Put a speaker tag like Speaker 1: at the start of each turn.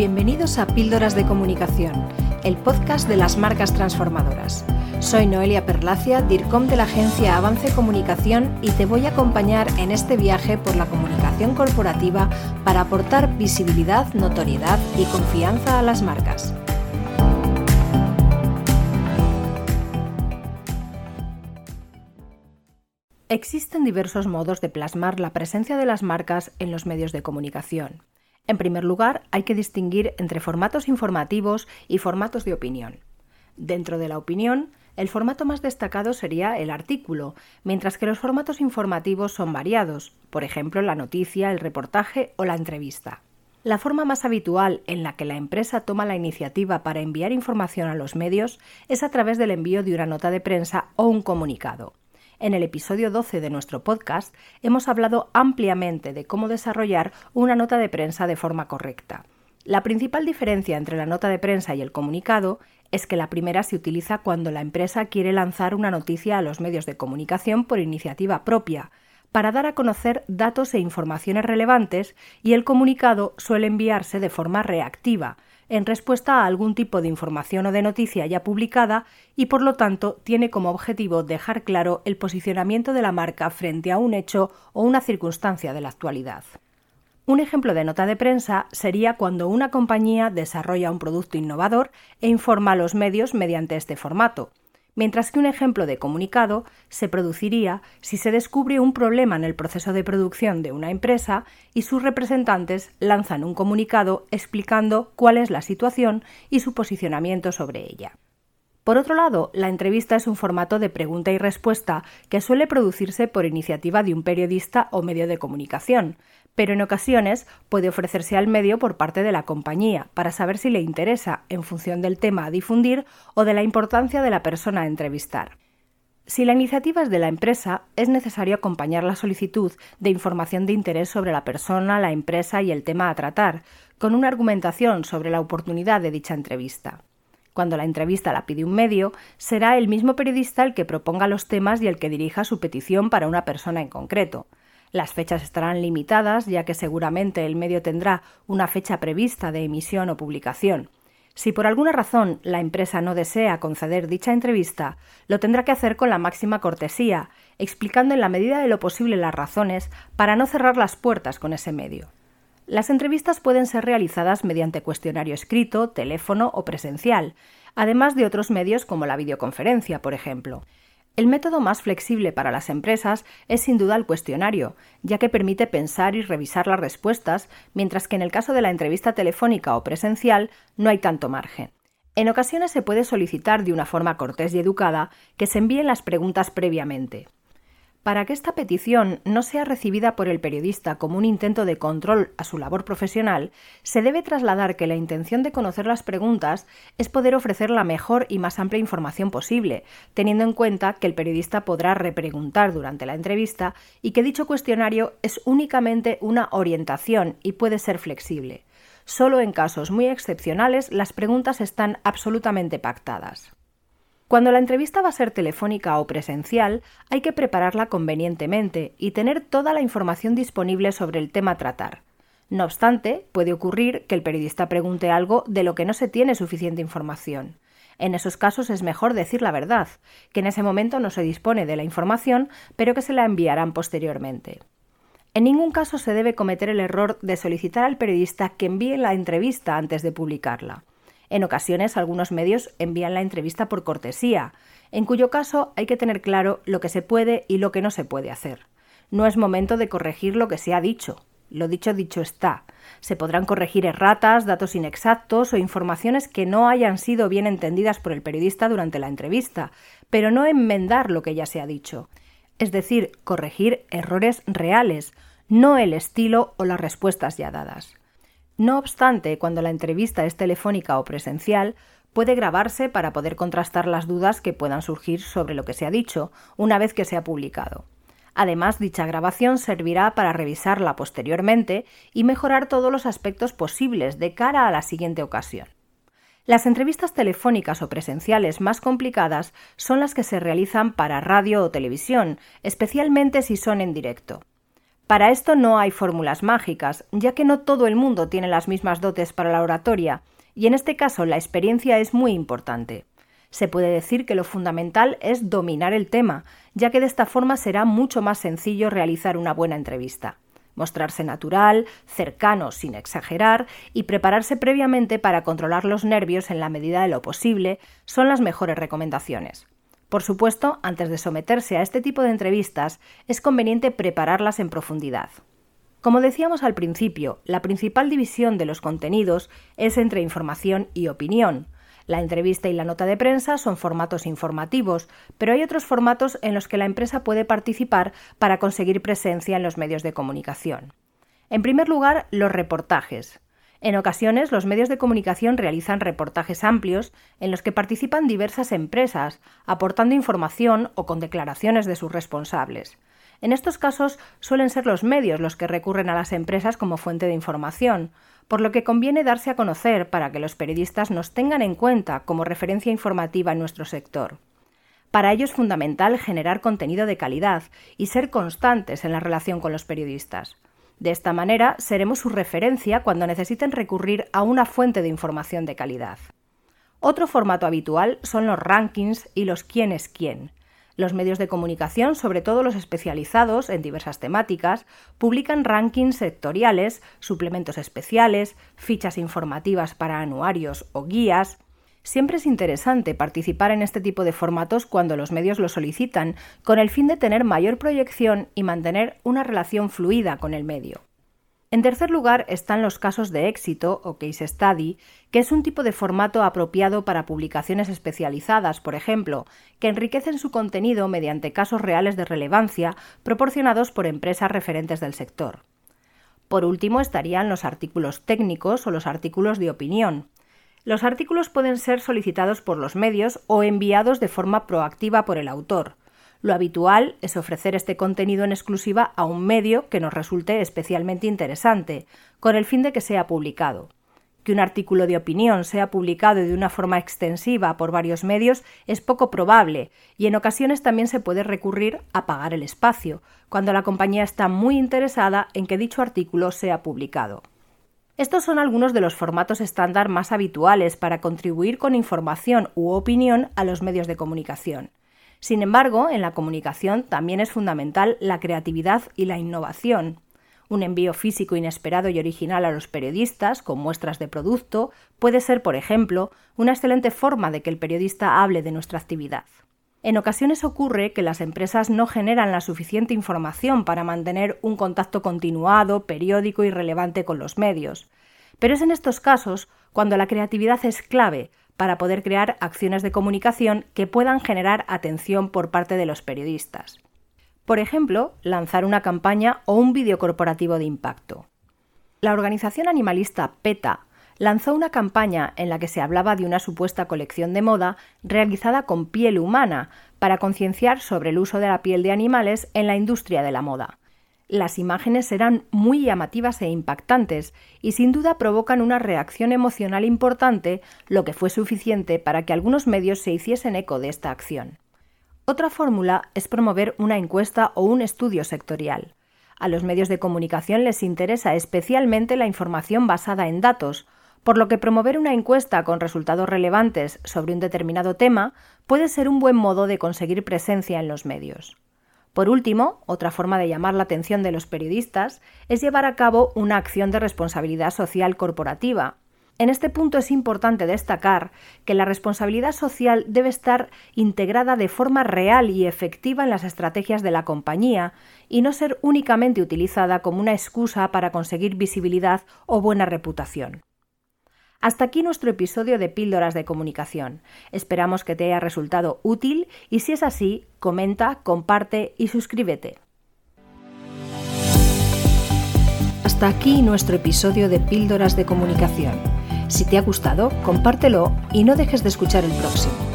Speaker 1: Bienvenidos a Píldoras de Comunicación, el podcast de las marcas transformadoras. Soy Noelia Perlacia, DIRCOM de la agencia Avance Comunicación y te voy a acompañar en este viaje por la comunicación corporativa para aportar visibilidad, notoriedad y confianza a las marcas. Existen diversos modos de plasmar la presencia de las marcas en los medios de comunicación. En primer lugar, hay que distinguir entre formatos informativos y formatos de opinión. Dentro de la opinión, el formato más destacado sería el artículo, mientras que los formatos informativos son variados, por ejemplo la noticia, el reportaje o la entrevista. La forma más habitual en la que la empresa toma la iniciativa para enviar información a los medios es a través del envío de una nota de prensa o un comunicado. En el episodio 12 de nuestro podcast hemos hablado ampliamente de cómo desarrollar una nota de prensa de forma correcta. La principal diferencia entre la nota de prensa y el comunicado es que la primera se utiliza cuando la empresa quiere lanzar una noticia a los medios de comunicación por iniciativa propia, para dar a conocer datos e informaciones relevantes y el comunicado suele enviarse de forma reactiva, en respuesta a algún tipo de información o de noticia ya publicada y por lo tanto tiene como objetivo dejar claro el posicionamiento de la marca frente a un hecho o una circunstancia de la actualidad. Un ejemplo de nota de prensa sería cuando una compañía desarrolla un producto innovador e informa a los medios mediante este formato, mientras que un ejemplo de comunicado se produciría si se descubre un problema en el proceso de producción de una empresa y sus representantes lanzan un comunicado explicando cuál es la situación y su posicionamiento sobre ella. Por otro lado, la entrevista es un formato de pregunta y respuesta que suele producirse por iniciativa de un periodista o medio de comunicación, pero en ocasiones puede ofrecerse al medio por parte de la compañía para saber si le interesa en función del tema a difundir o de la importancia de la persona a entrevistar. Si la iniciativa es de la empresa, es necesario acompañar la solicitud de información de interés sobre la persona, la empresa y el tema a tratar, con una argumentación sobre la oportunidad de dicha entrevista. Cuando la entrevista la pide un medio, será el mismo periodista el que proponga los temas y el que dirija su petición para una persona en concreto. Las fechas estarán limitadas, ya que seguramente el medio tendrá una fecha prevista de emisión o publicación. Si por alguna razón la empresa no desea conceder dicha entrevista, lo tendrá que hacer con la máxima cortesía, explicando en la medida de lo posible las razones para no cerrar las puertas con ese medio. Las entrevistas pueden ser realizadas mediante cuestionario escrito, teléfono o presencial, además de otros medios como la videoconferencia, por ejemplo. El método más flexible para las empresas es sin duda el cuestionario, ya que permite pensar y revisar las respuestas, mientras que en el caso de la entrevista telefónica o presencial no hay tanto margen. En ocasiones se puede solicitar de una forma cortés y educada que se envíen las preguntas previamente. Para que esta petición no sea recibida por el periodista como un intento de control a su labor profesional, se debe trasladar que la intención de conocer las preguntas es poder ofrecer la mejor y más amplia información posible, teniendo en cuenta que el periodista podrá repreguntar durante la entrevista y que dicho cuestionario es únicamente una orientación y puede ser flexible. Solo en casos muy excepcionales las preguntas están absolutamente pactadas. Cuando la entrevista va a ser telefónica o presencial, hay que prepararla convenientemente y tener toda la información disponible sobre el tema a tratar. No obstante, puede ocurrir que el periodista pregunte algo de lo que no se tiene suficiente información. En esos casos es mejor decir la verdad, que en ese momento no se dispone de la información, pero que se la enviarán posteriormente. En ningún caso se debe cometer el error de solicitar al periodista que envíe la entrevista antes de publicarla. En ocasiones algunos medios envían la entrevista por cortesía, en cuyo caso hay que tener claro lo que se puede y lo que no se puede hacer. No es momento de corregir lo que se ha dicho. Lo dicho dicho está. Se podrán corregir erratas, datos inexactos o informaciones que no hayan sido bien entendidas por el periodista durante la entrevista, pero no enmendar lo que ya se ha dicho. Es decir, corregir errores reales, no el estilo o las respuestas ya dadas. No obstante, cuando la entrevista es telefónica o presencial, puede grabarse para poder contrastar las dudas que puedan surgir sobre lo que se ha dicho una vez que se ha publicado. Además, dicha grabación servirá para revisarla posteriormente y mejorar todos los aspectos posibles de cara a la siguiente ocasión. Las entrevistas telefónicas o presenciales más complicadas son las que se realizan para radio o televisión, especialmente si son en directo. Para esto no hay fórmulas mágicas, ya que no todo el mundo tiene las mismas dotes para la oratoria, y en este caso la experiencia es muy importante. Se puede decir que lo fundamental es dominar el tema, ya que de esta forma será mucho más sencillo realizar una buena entrevista. Mostrarse natural, cercano sin exagerar y prepararse previamente para controlar los nervios en la medida de lo posible son las mejores recomendaciones. Por supuesto, antes de someterse a este tipo de entrevistas, es conveniente prepararlas en profundidad. Como decíamos al principio, la principal división de los contenidos es entre información y opinión, la entrevista y la nota de prensa son formatos informativos, pero hay otros formatos en los que la empresa puede participar para conseguir presencia en los medios de comunicación. En primer lugar, los reportajes. En ocasiones, los medios de comunicación realizan reportajes amplios en los que participan diversas empresas, aportando información o con declaraciones de sus responsables. En estos casos suelen ser los medios los que recurren a las empresas como fuente de información, por lo que conviene darse a conocer para que los periodistas nos tengan en cuenta como referencia informativa en nuestro sector. Para ello es fundamental generar contenido de calidad y ser constantes en la relación con los periodistas. De esta manera seremos su referencia cuando necesiten recurrir a una fuente de información de calidad. Otro formato habitual son los rankings y los quién es quién. Los medios de comunicación, sobre todo los especializados en diversas temáticas, publican rankings sectoriales, suplementos especiales, fichas informativas para anuarios o guías. Siempre es interesante participar en este tipo de formatos cuando los medios lo solicitan, con el fin de tener mayor proyección y mantener una relación fluida con el medio. En tercer lugar están los casos de éxito o case study, que es un tipo de formato apropiado para publicaciones especializadas, por ejemplo, que enriquecen su contenido mediante casos reales de relevancia proporcionados por empresas referentes del sector. Por último estarían los artículos técnicos o los artículos de opinión. Los artículos pueden ser solicitados por los medios o enviados de forma proactiva por el autor. Lo habitual es ofrecer este contenido en exclusiva a un medio que nos resulte especialmente interesante, con el fin de que sea publicado. Que un artículo de opinión sea publicado de una forma extensiva por varios medios es poco probable y en ocasiones también se puede recurrir a pagar el espacio, cuando la compañía está muy interesada en que dicho artículo sea publicado. Estos son algunos de los formatos estándar más habituales para contribuir con información u opinión a los medios de comunicación. Sin embargo, en la comunicación también es fundamental la creatividad y la innovación. Un envío físico inesperado y original a los periodistas con muestras de producto puede ser, por ejemplo, una excelente forma de que el periodista hable de nuestra actividad. En ocasiones ocurre que las empresas no generan la suficiente información para mantener un contacto continuado, periódico y relevante con los medios. Pero es en estos casos cuando la creatividad es clave para poder crear acciones de comunicación que puedan generar atención por parte de los periodistas. Por ejemplo, lanzar una campaña o un vídeo corporativo de impacto. La organización animalista PETA lanzó una campaña en la que se hablaba de una supuesta colección de moda realizada con piel humana para concienciar sobre el uso de la piel de animales en la industria de la moda. Las imágenes eran muy llamativas e impactantes y sin duda provocan una reacción emocional importante, lo que fue suficiente para que algunos medios se hiciesen eco de esta acción. Otra fórmula es promover una encuesta o un estudio sectorial. A los medios de comunicación les interesa especialmente la información basada en datos, por lo que promover una encuesta con resultados relevantes sobre un determinado tema puede ser un buen modo de conseguir presencia en los medios. Por último, otra forma de llamar la atención de los periodistas es llevar a cabo una acción de responsabilidad social corporativa. En este punto es importante destacar que la responsabilidad social debe estar integrada de forma real y efectiva en las estrategias de la compañía y no ser únicamente utilizada como una excusa para conseguir visibilidad o buena reputación. Hasta aquí nuestro episodio de Píldoras de Comunicación. Esperamos que te haya resultado útil y si es así, comenta, comparte y suscríbete. Hasta aquí nuestro episodio de Píldoras de Comunicación. Si te ha gustado, compártelo y no dejes de escuchar el próximo.